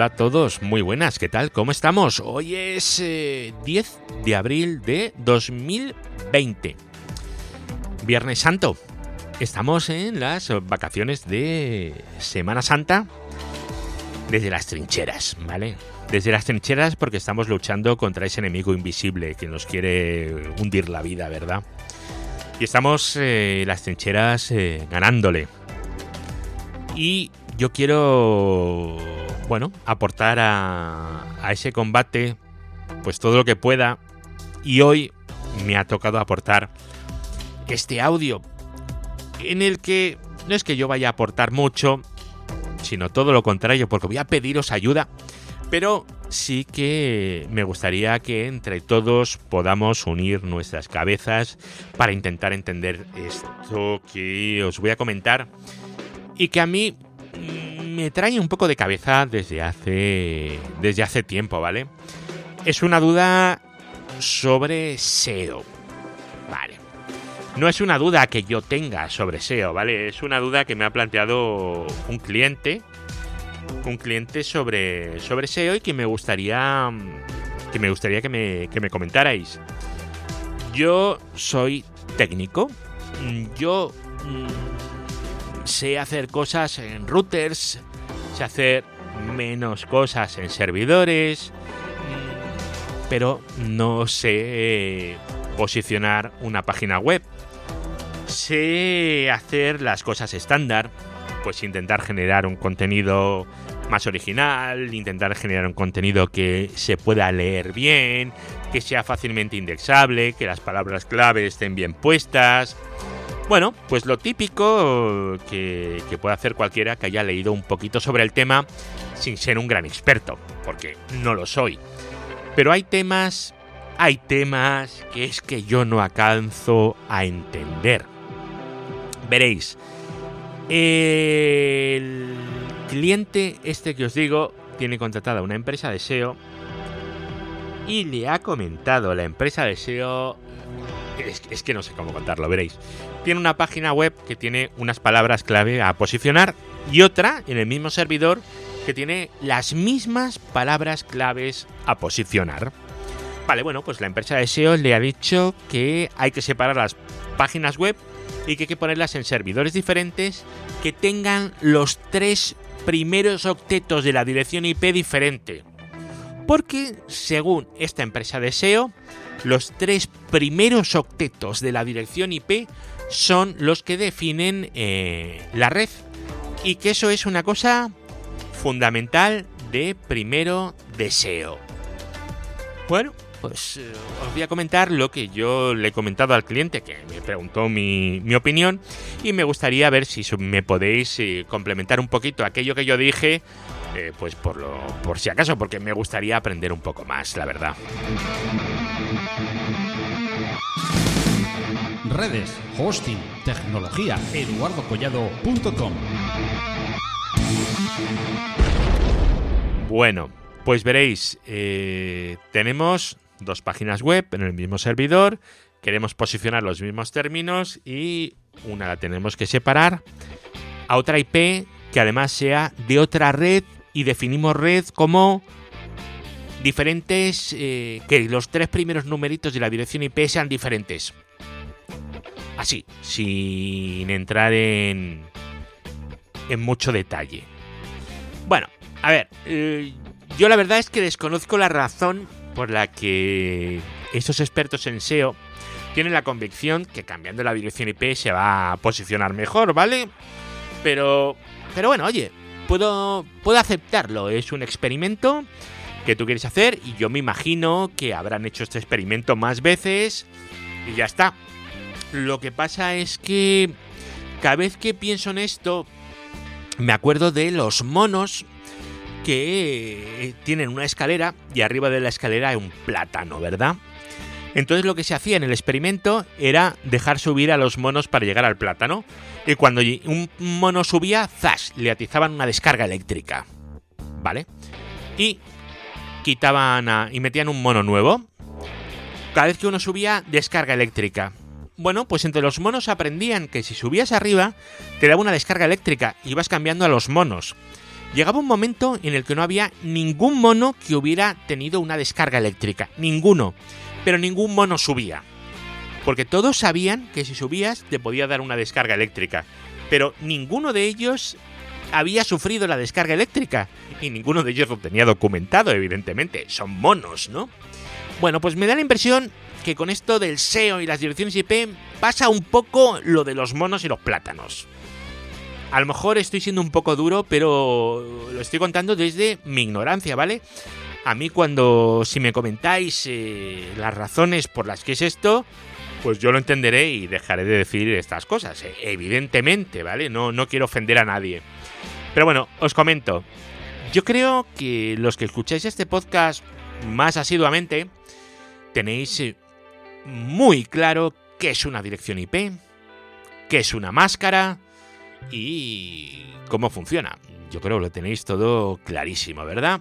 Hola a todos, muy buenas, ¿qué tal? ¿Cómo estamos? Hoy es eh, 10 de abril de 2020. Viernes Santo. Estamos en las vacaciones de Semana Santa desde las trincheras, ¿vale? Desde las trincheras porque estamos luchando contra ese enemigo invisible que nos quiere hundir la vida, ¿verdad? Y estamos eh, las trincheras eh, ganándole. Y yo quiero, bueno, aportar a, ese combate pues todo lo que pueda. Y hoy me ha tocado aportar este audio en el que no es que yo vaya a aportar mucho, sino todo lo contrario, porque voy a pediros ayuda, pero sí que me gustaría que entre todos podamos unir nuestras cabezas para intentar entender esto que os voy a comentar y que a mí me trae un poco de cabeza desde hace desde hace tiempo, ¿vale? Es una duda sobre SEO. Vale. No es una duda que yo tenga sobre SEO, ¿vale? Es una duda que me ha planteado un cliente. Un cliente sobre, sobre SEO y que me gustaría. Que me gustaría que me, que me comentarais. Yo soy técnico. Yo mm, sé hacer cosas en routers. Sé hacer menos cosas en servidores. Pero no sé posicionar una página web. Sé hacer las cosas estándar, pues intentar generar un contenido más original, intentar generar un contenido que se pueda leer bien, que sea fácilmente indexable, que las palabras clave estén bien puestas. Bueno, pues lo típico que, puede hacer cualquiera que haya leído un poquito sobre el tema sin ser un gran experto, porque no lo soy. Pero hay temas hay temas que es que yo no alcanzo a entender. Veréis, el cliente este que os digo tiene contratada una empresa de SEO y le ha comentado la empresa de SEO, es, que no sé cómo contarlo, veréis, tiene una página web que tiene unas palabras clave a posicionar y otra en el mismo servidor que tiene las mismas palabras claves a posicionar. Vale, bueno, pues la empresa de SEO le ha dicho que hay que separar las páginas web y que hay que ponerlas en servidores diferentes que tengan los tres primeros octetos de la dirección IP diferente. Porque, según esta empresa de SEO, los tres primeros octetos de la dirección IP son los que definen eh, la red. Y que eso es una cosa fundamental de primero de SEO. Bueno, pues eh, os voy a comentar lo que yo le he comentado al cliente que me preguntó mi, opinión y me gustaría ver si me podéis eh, complementar un poquito aquello que yo dije, eh, pues por, lo, por si acaso, porque me gustaría aprender un poco más, la verdad. Redes, hosting, tecnología, eduardocollado.com. Bueno, pues veréis, eh, tenemos dos páginas web en el mismo servidor, queremos posicionar los mismos términos y una la tenemos que separar a otra IP que además sea de otra red y definimos red como diferentes, eh, que los tres primeros numeritos de la dirección IP sean diferentes. Así, sin entrar en, en mucho detalle. Bueno, a ver, eh, yo la verdad es que desconozco la razón por la que estos expertos en SEO tienen la convicción que cambiando la dirección IP se va a posicionar mejor, ¿vale? Pero, pero bueno, oye, puedo, puedo aceptarlo. Es un experimento que tú quieres hacer y yo me imagino que habrán hecho este experimento más veces y ya está. Lo que pasa es que cada vez que pienso en esto, me acuerdo de los monos que eh, tienen una escalera y arriba de la escalera hay un plátano, ¿verdad? Entonces lo que se hacía en el experimento era dejar subir a los monos para llegar al plátano. Y cuando un mono subía, ¡zas! le atizaban una descarga eléctrica. ¿Vale? Y quitaban y metían un mono nuevo. Cada vez que uno subía, descarga eléctrica. Bueno, pues entre los monos aprendían que si subías arriba, te daba una descarga eléctrica y ibas cambiando a los monos. llegaba un momento en el que no había ningún mono que hubiera tenido una descarga eléctrica. Ninguno. Pero ningún mono subía. Porque todos sabían que si subías te podía dar una descarga eléctrica. Pero ninguno de ellos había sufrido la descarga eléctrica. Y ninguno de ellos lo tenía documentado, evidentemente. Son monos, ¿no? Bueno, pues me da la impresión que con esto del SEO y las direcciones IP pasa un poco lo de los monos y los plátanos. A lo mejor estoy siendo un poco duro, pero lo estoy contando desde mi ignorancia, ¿vale? A mí cuando, si me comentáis eh, las razones por las que es esto, pues yo lo entenderé y dejaré de decir estas cosas, eh, evidentemente, ¿vale? No, no quiero ofender a nadie. Pero bueno, os comento. Yo creo que los que escucháis este podcast más asiduamente tenéis eh, muy claro qué es una dirección IP, qué es una máscara y cómo funciona. Yo creo que lo tenéis todo clarísimo, ¿verdad?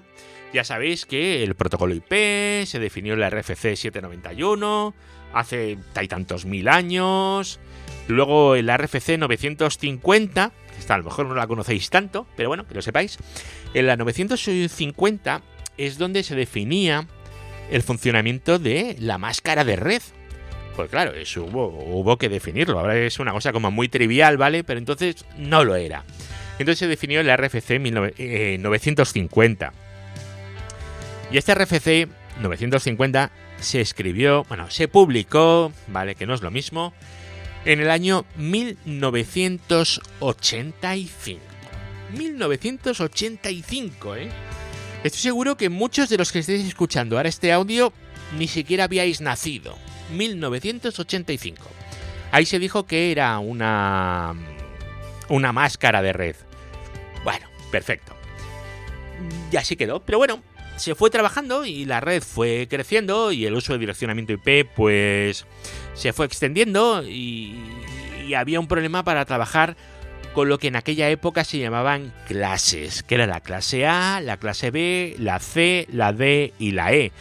Ya sabéis que el protocolo IP se definió en la RFC 791 hace tantos mil años. Luego en la RFC 950, esta a lo mejor no la conocéis tanto, pero bueno, que lo sepáis. En la 950 es donde se definía el funcionamiento de la máscara de red. Pues claro, eso hubo, que definirlo. Ahora es una cosa como muy trivial, ¿vale? Pero entonces no lo era. Entonces se definió en la RFC 950. Y este RFC 950 se escribió, bueno, se publicó, ¿vale? Que no es lo mismo, en el año 1985. 1985, ¿eh? Estoy seguro que muchos de los que estéis escuchando ahora este audio ni siquiera habíais nacido. 1985. Ahí se dijo que era una una máscara de red. Bueno, perfecto. Y así quedó. Pero bueno, se fue trabajando y la red fue creciendo y el uso de direccionamiento IP pues se fue extendiendo y, y había un problema para trabajar con lo que en aquella época se llamaban clases, que era la clase A, la clase B, la C, la D y la E.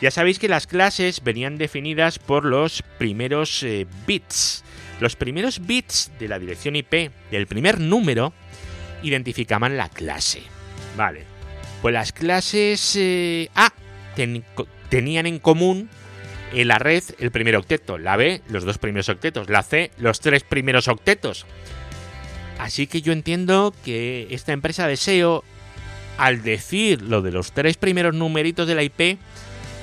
Ya sabéis que las clases venían definidas por los primeros eh, bits. Los primeros bits de la dirección IP del primer número identificaban la clase. Vale. Pues las clases eh, A tenían en común en la red el primer octeto, la B los dos primeros octetos, la C los tres primeros octetos. Así que yo entiendo que esta empresa de SEO, al decir lo de los tres primeros numeritos de la IP,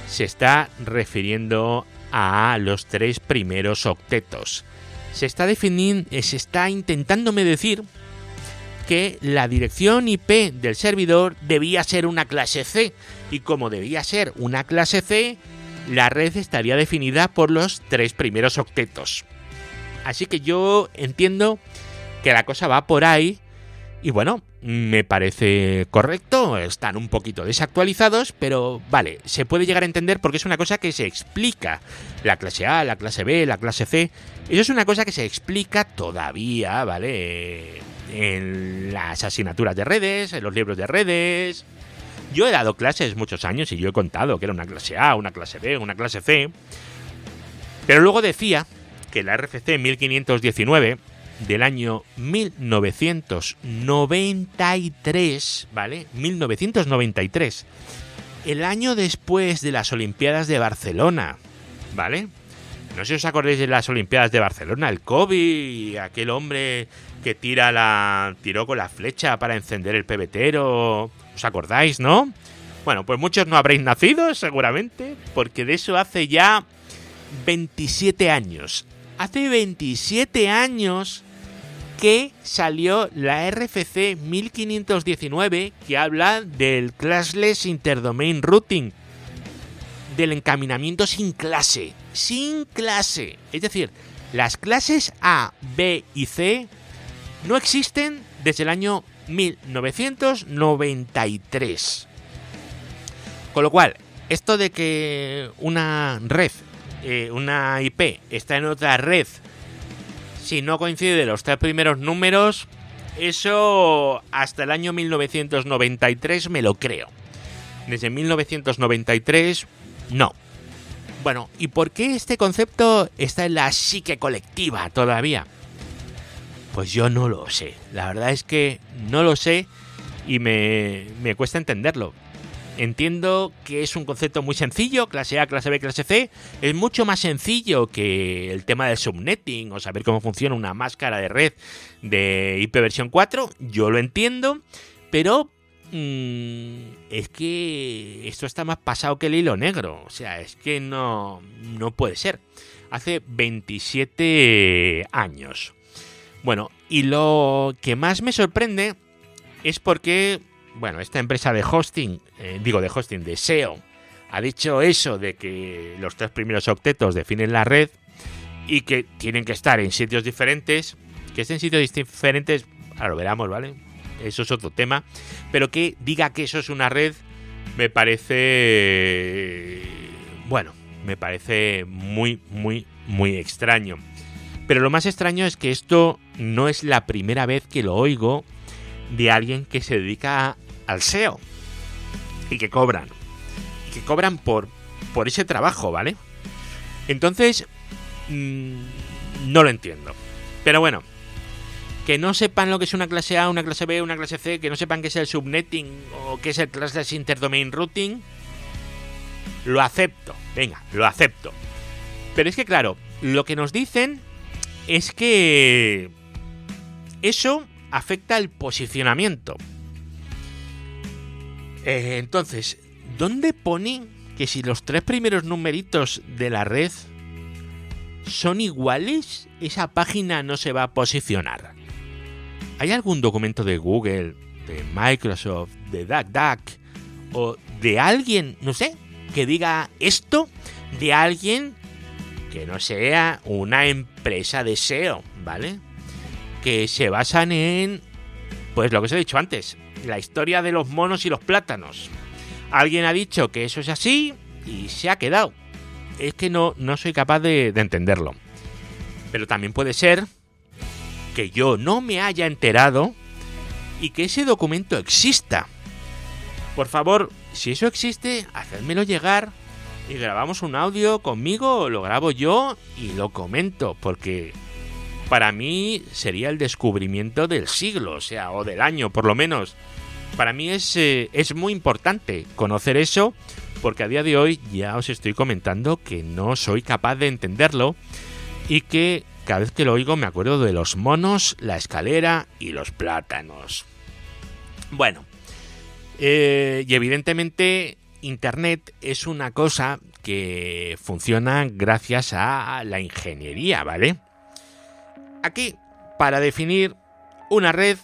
se está refiriendo a los tres primeros octetos. Se está eh, se está intentándome decir que la dirección IP del servidor debía ser una clase C y como debía ser una clase C, la red estaría definida por los tres primeros octetos. Así que yo entiendo que la cosa va por ahí y bueno, me parece correcto, están un poquito desactualizados, pero vale, se puede llegar a entender porque es una cosa que se explica. La clase A, la clase B, la clase C, eso es una cosa que se explica todavía, ¿vale? En las asignaturas de redes, en los libros de redes. Yo he dado clases muchos años y yo he contado que era una clase A, una clase B, una clase C. Pero luego decía que la RFC 1519 del año 1993, ¿vale? 1993. El año después de las Olimpiadas de Barcelona, ¿vale? No sé si os acordáis de las Olimpiadas de Barcelona, el Kobe, aquel hombre que tira la tiró con la flecha para encender el pebetero. ¿Os acordáis, no? Bueno, pues muchos no habréis nacido, seguramente, porque de eso hace ya 27 años. Hace 27 años que salió la RFC 1519 que habla del classless interdomain routing, del encaminamiento sin clase, sin clase. Es decir, las clases A, B y C no existen desde el año 1993. Con lo cual, esto de que una red, eh, una IP está en otra red si no coincide los tres primeros números, eso hasta el año 1993 me lo creo. Desde 1993, no. Bueno, ¿y por qué este concepto está en la psique colectiva todavía? Pues yo no lo sé. La verdad es que no lo sé y me, me cuesta entenderlo. Entiendo que es un concepto muy sencillo, clase A, clase B, clase C. Es mucho más sencillo que el tema del subnetting o saber cómo funciona una máscara de red de IP versión 4. Yo lo entiendo, pero mm, es que esto está más pasado que el hilo negro. O sea, es que no, no puede ser. Hace 27 años. Bueno, y lo que más me sorprende es porque bueno, esta empresa de hosting, eh, digo de hosting, de SEO, ha dicho eso de que los tres primeros octetos definen la red y que tienen que estar en sitios diferentes, que estén sitios diferentes, ahora lo veremos, ¿vale? Eso es otro tema, pero que diga que eso es una red me parece, bueno, me parece muy, muy, muy extraño. Pero lo más extraño es que esto no es la primera vez que lo oigo de alguien que se dedica al SEO y que cobran. Y que cobran por, por ese trabajo, ¿vale? Entonces, mm, no lo entiendo. Pero bueno, que no sepan lo que es una clase A, una clase B, una clase C, que no sepan qué es el subnetting o qué es el Classless Interdomain Routing, lo acepto. Venga, lo acepto. Pero es que claro, lo que nos dicen es que eso afecta el posicionamiento. Eh, entonces, ¿dónde pone que si los tres primeros numeritos de la red son iguales, esa página no se va a posicionar? ¿Hay algún documento de Google, de Microsoft, de DuckDuck o de alguien, no sé, que diga esto de alguien que no sea una empresa de SEO, ¿vale? Que se basan en, pues lo que os he dicho antes, la historia de los monos y los plátanos. Alguien ha dicho que eso es así y se ha quedado. Es que no, no soy capaz de, de entenderlo. Pero también puede ser que yo no me haya enterado y que ese documento exista. Por favor, si eso existe, hacedmelo llegar y grabamos un audio conmigo, lo grabo yo y lo comento, porque para mí sería el descubrimiento del siglo, o sea, o del año por lo menos. Para mí es, eh, es muy importante conocer eso, porque a día de hoy ya os estoy comentando que no soy capaz de entenderlo y que cada vez que lo oigo me acuerdo de los monos, la escalera y los plátanos. Bueno, eh, y evidentemente Internet es una cosa que funciona gracias a la ingeniería, ¿vale? Aquí, para definir una red,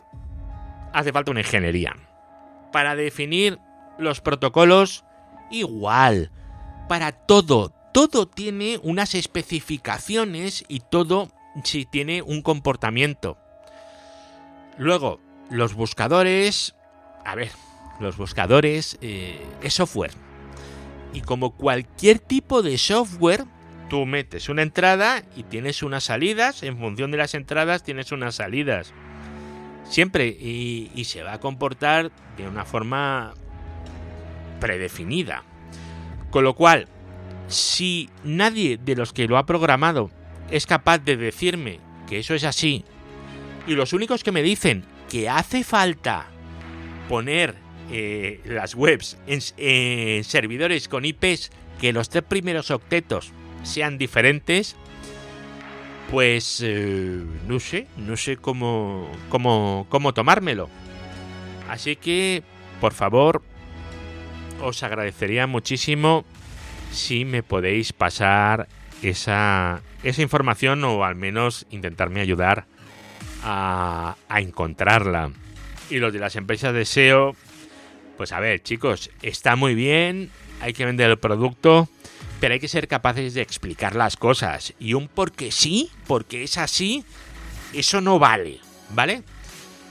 hace falta una ingeniería. Para definir los protocolos, igual. Para todo, todo tiene unas especificaciones y todo si tiene un comportamiento. Luego, los buscadores... A ver, los buscadores eh, software. Y como cualquier tipo de software, tú metes una entrada y tienes unas salidas. En función de las entradas tienes unas salidas. Siempre. Y, se va a comportar de una forma predefinida. Con lo cual, si nadie de los que lo ha programado es capaz de decirme que eso es así, y los únicos que me dicen que hace falta poner eh, las webs en, servidores con IPs que los tres primeros octetos sean diferentes, pues eh, no sé, no sé cómo, cómo, cómo tomármelo. Así que, por favor, os agradecería muchísimo si me podéis pasar esa, esa información o al menos intentarme ayudar a, a encontrarla. Y los de las empresas de SEO, pues a ver, chicos, está muy bien, hay que vender el producto, pero hay que ser capaces de explicar las cosas. Y un porque sí, porque es así, eso no vale, ¿vale?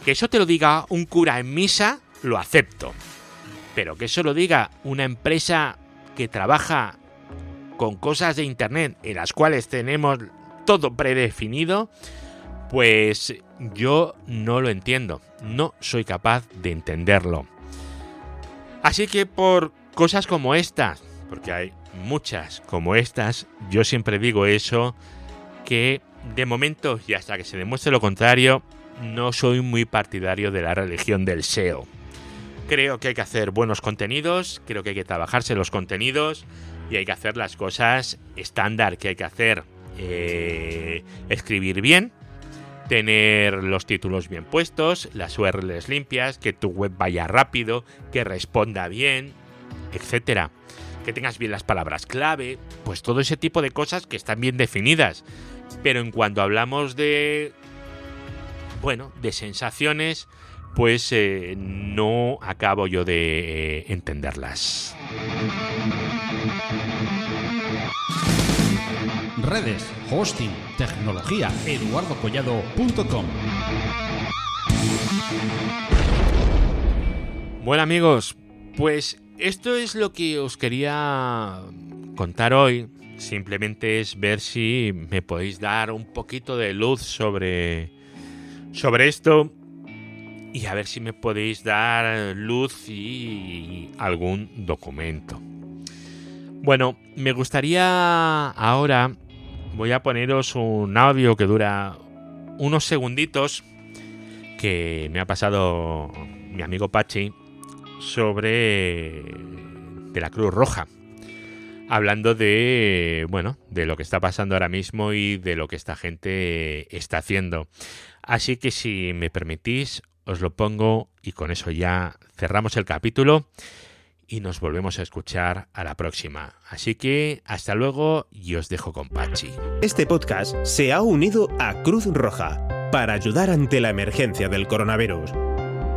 Que eso te lo diga un cura en misa, lo acepto. Pero que eso lo diga una empresa que trabaja con cosas de Internet en las cuales tenemos todo predefinido, pues yo no lo entiendo. No soy capaz de entenderlo. Así que por cosas como estas, porque hay muchas como estas, yo siempre digo eso, que de momento y hasta que se demuestre lo contrario, no soy muy partidario de la religión del SEO. Creo que hay que hacer buenos contenidos, creo que hay que trabajarse los contenidos y hay que hacer las cosas estándar que hay que hacer. Eh, escribir bien, tener los títulos bien puestos, las URLs limpias, que tu web vaya rápido, que responda bien, etcétera. Que tengas bien las palabras clave, pues todo ese tipo de cosas que están bien definidas. Pero en cuanto hablamos de bueno, de sensaciones, pues eh, no acabo yo de eh, entenderlas. Redes, hosting, tecnología, eduardocollado.com. Bueno amigos, pues esto es lo que os quería contar hoy. Simplemente es ver si me podéis dar un poquito de luz sobre, sobre esto y a ver si me podéis dar luz y algún documento. Bueno, me gustaría ahora, voy a poneros un audio que dura unos segunditos que me ha pasado mi amigo Pachi sobre de la Cruz Roja. Hablando de, bueno, de lo que está pasando ahora mismo y de lo que esta gente está haciendo. Así que si me permitís, os lo pongo y con eso ya cerramos el capítulo y nos volvemos a escuchar a la próxima. Así que hasta luego y os dejo con Pachi. Este podcast se ha unido a Cruz Roja para ayudar ante la emergencia del coronavirus.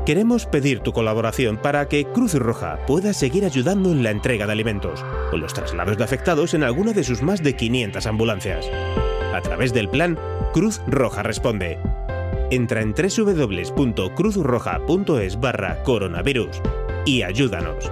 Queremos pedir tu colaboración para que Cruz Roja pueda seguir ayudando en la entrega de alimentos o los traslados de afectados en alguna de sus más de 500 ambulancias. A través del plan Cruz Roja Responde entra en www.cruzroja.es barra coronavirus y ayúdanos.